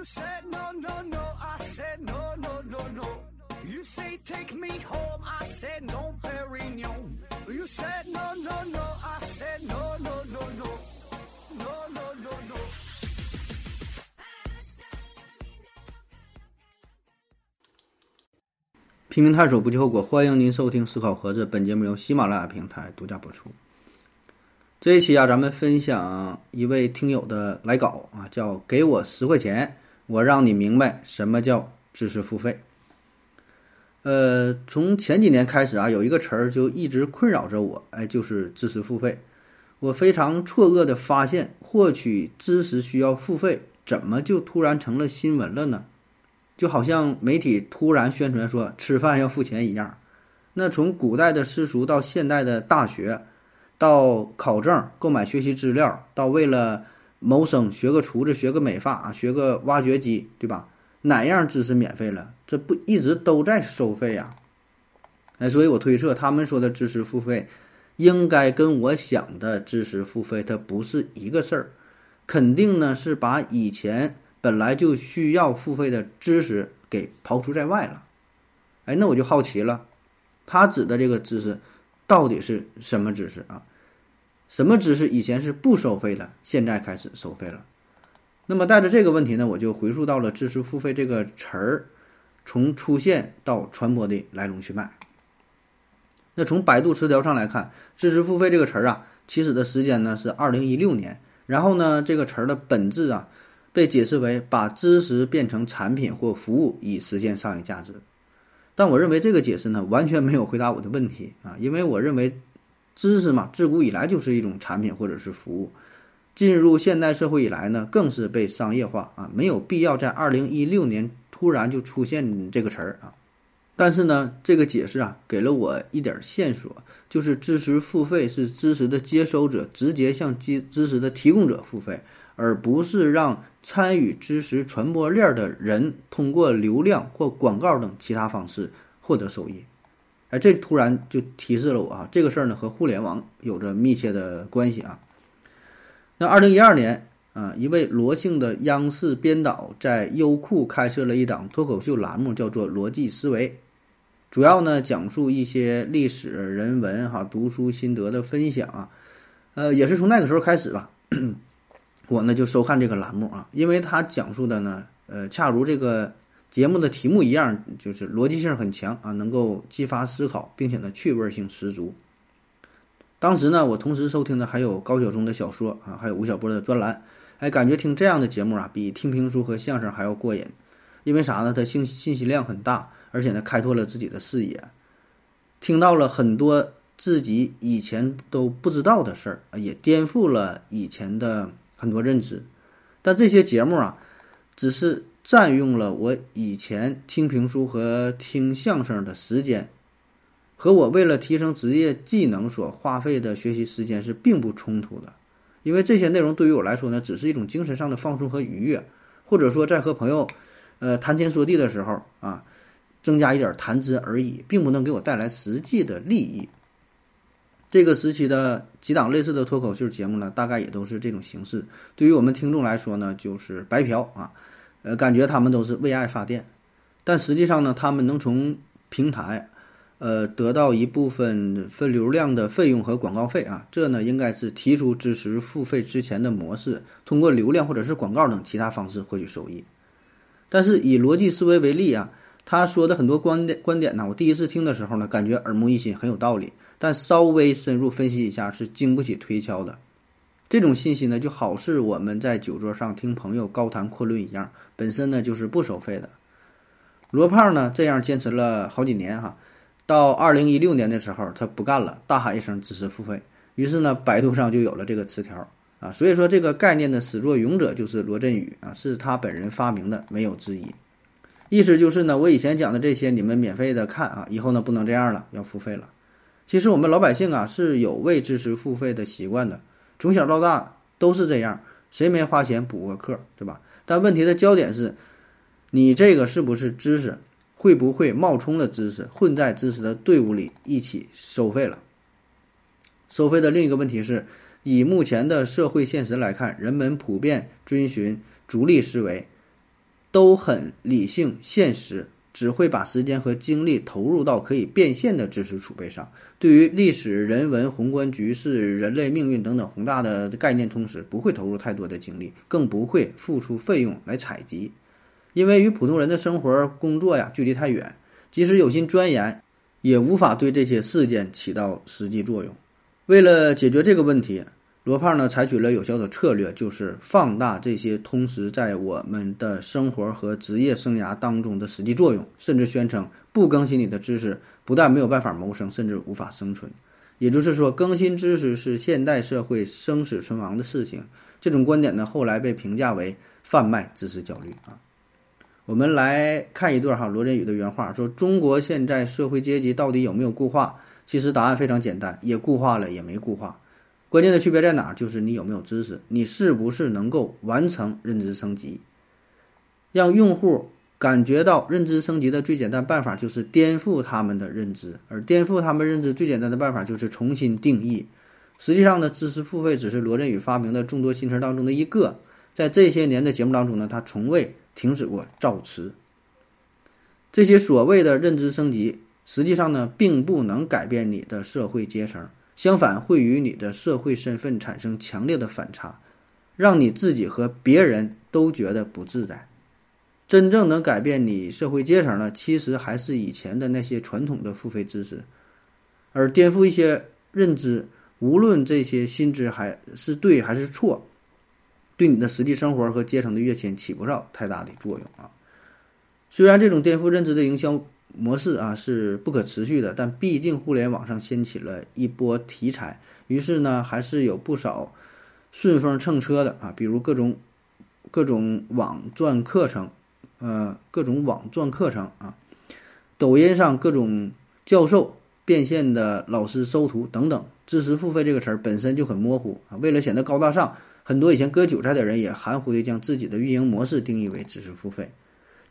You said no, no, no, I said no, no, no, no. You say take me home, I said no, Perignon. You said no, no, no, I said no, no, no, no. No, no, no, no. 拼命探索，不计后果。欢迎您收听《思考盒子》，本节目由喜马拉雅平台独家播出。这一期啊，咱们分享一位听友的来稿啊，叫“给我十块钱，我让你明白什么叫知识付费”。呃，从前几年开始啊，有一个词儿就一直困扰着我，哎，就是知识付费。我非常错愕的发现，获取知识需要付费，怎么就突然成了新闻了呢？就好像媒体突然宣传说吃饭要付钱一样。那从古代的私塾到现代的大学，到考证、购买学习资料，到为了谋生学个厨子、学个美发啊、学个挖掘机，对吧？哪样知识免费了？这不一直都在收费呀？哎，所以我推测他们说的知识付费，应该跟我想的知识付费它不是一个事儿，肯定呢是把以前。本来就需要付费的知识给刨除在外了，哎，那我就好奇了，他指的这个知识到底是什么知识啊？什么知识以前是不收费的，现在开始收费了？那么带着这个问题呢，我就回溯到了知识付费这个词儿从出现到传播的来龙去脉。那从百度词条上来看，知识付费这个词儿啊，起始的时间呢是二零一六年，然后呢，这个词儿的本质啊。被解释为把知识变成产品或服务以实现商业价值，但我认为这个解释呢完全没有回答我的问题啊，因为我认为知识嘛自古以来就是一种产品或者是服务，进入现代社会以来呢更是被商业化啊，没有必要在二零一六年突然就出现这个词儿啊，但是呢这个解释啊给了我一点线索，就是知识付费是知识的接收者直接向知知识的提供者付费。而不是让参与知识传播链的人通过流量或广告等其他方式获得收益。哎，这突然就提示了我啊，这个事儿呢和互联网有着密切的关系啊。那二零一二年啊，一位罗姓的央视编导在优酷开设了一档脱口秀栏目，叫做《逻辑思维》，主要呢讲述一些历史人文哈读书心得的分享啊。呃，也是从那个时候开始吧。我呢就收看这个栏目啊，因为他讲述的呢，呃，恰如这个节目的题目一样，就是逻辑性很强啊，能够激发思考，并且呢趣味性十足。当时呢，我同时收听的还有高晓松的小说啊，还有吴晓波的专栏，哎，感觉听这样的节目啊，比听评书和相声还要过瘾。因为啥呢？它信信息量很大，而且呢开拓了自己的视野，听到了很多自己以前都不知道的事儿，也颠覆了以前的。很多认知，但这些节目啊，只是占用了我以前听评书和听相声的时间，和我为了提升职业技能所花费的学习时间是并不冲突的。因为这些内容对于我来说呢，只是一种精神上的放松和愉悦，或者说在和朋友，呃，谈天说地的时候啊，增加一点谈资而已，并不能给我带来实际的利益。这个时期的几档类似的脱口秀节目呢，大概也都是这种形式。对于我们听众来说呢，就是白嫖啊，呃，感觉他们都是为爱发电，但实际上呢，他们能从平台，呃，得到一部分分流量的费用和广告费啊。这呢，应该是提出支持付费之前的模式，通过流量或者是广告等其他方式获取收益。但是以逻辑思维为例啊。他说的很多观点观点呢，我第一次听的时候呢，感觉耳目一新，很有道理。但稍微深入分析一下，是经不起推敲的。这种信息呢，就好似我们在酒桌上听朋友高谈阔论一样，本身呢就是不收费的。罗胖呢这样坚持了好几年哈，到二零一六年的时候，他不干了，大喊一声支持付费。于是呢，百度上就有了这个词条啊。所以说，这个概念的始作俑者就是罗振宇啊，是他本人发明的，没有之一。意思就是呢，我以前讲的这些你们免费的看啊，以后呢不能这样了，要付费了。其实我们老百姓啊是有为知识付费的习惯的，从小到大都是这样，谁没花钱补过课，对吧？但问题的焦点是，你这个是不是知识，会不会冒充的知识混在知识的队伍里一起收费了？收费的另一个问题是，以目前的社会现实来看，人们普遍遵循逐利思维。都很理性现实，只会把时间和精力投入到可以变现的知识储备上。对于历史、人文、宏观局势、人类命运等等宏大的概念同时，不会投入太多的精力，更不会付出费用来采集，因为与普通人的生活、工作呀距离太远，即使有心钻研，也无法对这些事件起到实际作用。为了解决这个问题，罗胖呢采取了有效的策略，就是放大这些通识在我们的生活和职业生涯当中的实际作用，甚至宣称不更新你的知识，不但没有办法谋生，甚至无法生存。也就是说，更新知识是现代社会生死存亡的事情。这种观点呢，后来被评价为贩卖知识焦虑啊。我们来看一段哈罗振宇的原话，说中国现在社会阶级到底有没有固化？其实答案非常简单，也固化了，也没固化。关键的区别在哪？就是你有没有知识，你是不是能够完成认知升级？让用户感觉到认知升级的最简单办法就是颠覆他们的认知，而颠覆他们认知最简单的办法就是重新定义。实际上呢，知识付费只是罗振宇发明的众多新词当中的一个。在这些年的节目当中呢，他从未停止过造词。这些所谓的认知升级，实际上呢，并不能改变你的社会阶层。相反，会与你的社会身份产生强烈的反差，让你自己和别人都觉得不自在。真正能改变你社会阶层的，其实还是以前的那些传统的付费知识，而颠覆一些认知，无论这些新知还是对还是错，对你的实际生活和阶层的跃迁起不到太大的作用啊。虽然这种颠覆认知的营销。模式啊是不可持续的，但毕竟互联网上掀起了一波题材，于是呢还是有不少顺风蹭车的啊，比如各种各种网赚课程，呃，各种网赚课程啊，抖音上各种教授变现的老师收徒等等，知识付费这个词儿本身就很模糊啊，为了显得高大上，很多以前割韭菜的人也含糊的将自己的运营模式定义为知识付费。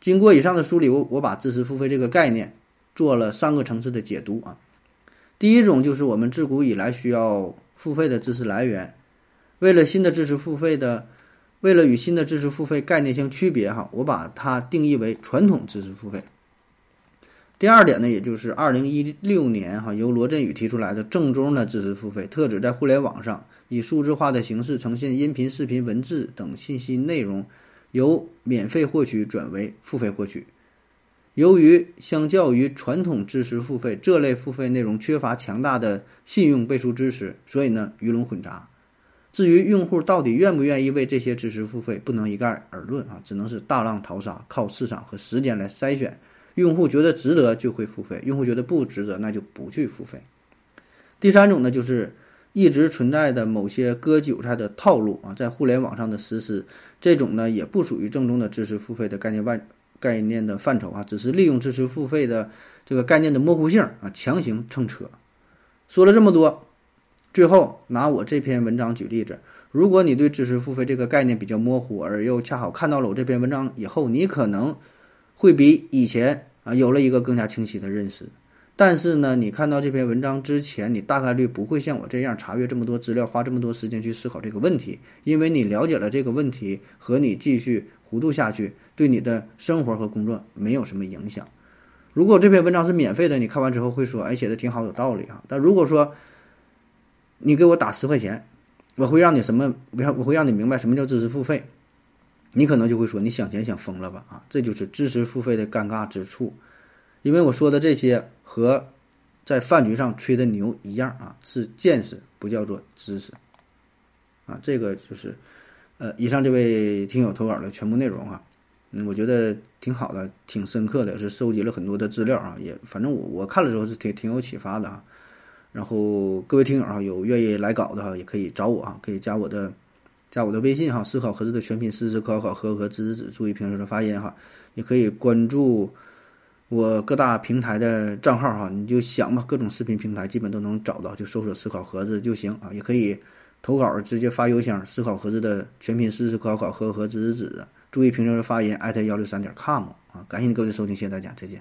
经过以上的梳理，我我把知识付费这个概念做了三个层次的解读啊。第一种就是我们自古以来需要付费的知识来源，为了新的知识付费的，为了与新的知识付费概念相区别哈，我把它定义为传统知识付费。第二点呢，也就是二零一六年哈由罗振宇提出来的正宗的知识付费，特指在互联网上以数字化的形式呈现音频、视频、文字等信息内容。由免费获取转为付费获取，由于相较于传统知识付费，这类付费内容缺乏强大的信用背书支持，所以呢鱼龙混杂。至于用户到底愿不愿意为这些知识付费，不能一概而论啊，只能是大浪淘沙，靠市场和时间来筛选。用户觉得值得就会付费，用户觉得不值得那就不去付费。第三种呢就是。一直存在的某些割韭菜的套路啊，在互联网上的实施，这种呢也不属于正宗的知识付费的概念外概念的范畴啊，只是利用知识付费的这个概念的模糊性啊，强行蹭车。说了这么多，最后拿我这篇文章举例子，如果你对知识付费这个概念比较模糊，而又恰好看到了我这篇文章以后，你可能会比以前啊有了一个更加清晰的认识。但是呢，你看到这篇文章之前，你大概率不会像我这样查阅这么多资料，花这么多时间去思考这个问题，因为你了解了这个问题和你继续糊涂下去，对你的生活和工作没有什么影响。如果这篇文章是免费的，你看完之后会说，哎，写的挺好，有道理啊。但如果说你给我打十块钱，我会让你什么？我我会让你明白什么叫知识付费，你可能就会说，你想钱想疯了吧？啊，这就是知识付费的尴尬之处。因为我说的这些和在饭局上吹的牛一样啊，是见识，不叫做知识啊。这个就是，呃，以上这位听友投稿的全部内容啊，嗯，我觉得挺好的，挺深刻的，是收集了很多的资料啊，也反正我我看了之后是挺挺有启发的啊。然后各位听友啊，有愿意来稿的哈，也可以找我啊，可以加我的加我的微信哈，思考盒子的全拼，思思考考和和知知知，注意平时的发音哈，也可以关注。我各大平台的账号哈，你就想吧，各种视频平台基本都能找到，就搜索“思考盒子”就行啊。也可以投稿，直接发邮箱“思考盒子”的全拼“思思考考和和子子子”，注意评论的发言，艾特幺六三点 com 啊。感谢你各位的收听，谢谢大家，再见。